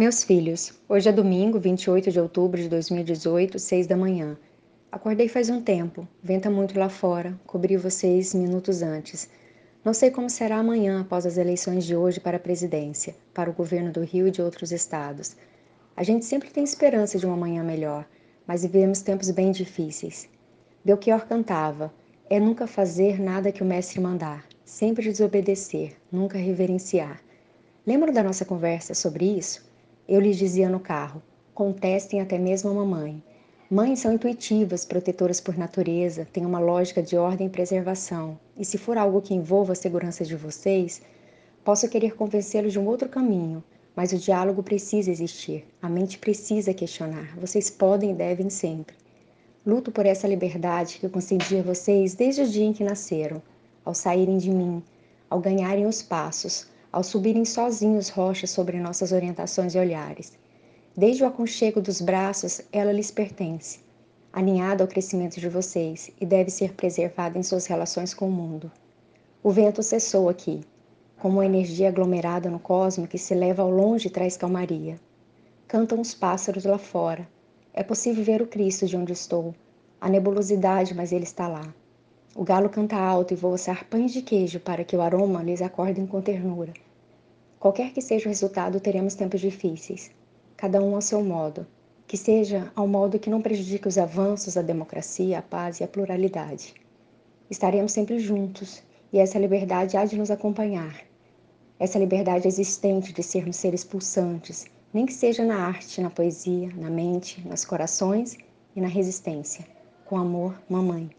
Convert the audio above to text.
Meus filhos, hoje é domingo, 28 de outubro de 2018, 6 da manhã. Acordei faz um tempo, venta muito lá fora, cobri vocês minutos antes. Não sei como será amanhã após as eleições de hoje para a presidência, para o governo do Rio e de outros estados. A gente sempre tem esperança de uma manhã melhor, mas vivemos tempos bem difíceis. Belchior cantava: É nunca fazer nada que o mestre mandar, sempre desobedecer, nunca reverenciar. Lembram da nossa conversa sobre isso? Eu lhes dizia no carro: contestem até mesmo a mamãe. Mães são intuitivas, protetoras por natureza, têm uma lógica de ordem e preservação. E se for algo que envolva a segurança de vocês, posso querer convencê-los de um outro caminho, mas o diálogo precisa existir, a mente precisa questionar. Vocês podem e devem sempre. Luto por essa liberdade que eu concedi a vocês desde o dia em que nasceram, ao saírem de mim, ao ganharem os passos, ao subirem sozinhos rochas sobre nossas orientações e olhares. Desde o aconchego dos braços, ela lhes pertence, alinhada ao crescimento de vocês e deve ser preservada em suas relações com o mundo. O vento cessou aqui, como energia aglomerada no cosmo que se leva ao longe e traz calmaria. Cantam os pássaros lá fora. É possível ver o Cristo de onde estou. A nebulosidade, mas ele está lá. O galo canta alto e voa pães de queijo para que o aroma lhes acorde com ternura. Qualquer que seja o resultado, teremos tempos difíceis, cada um ao seu modo, que seja ao modo que não prejudique os avanços, a democracia, a paz e a pluralidade. Estaremos sempre juntos e essa liberdade há de nos acompanhar. Essa liberdade existente de sermos seres pulsantes, nem que seja na arte, na poesia, na mente, nos corações e na resistência. Com amor, mamãe.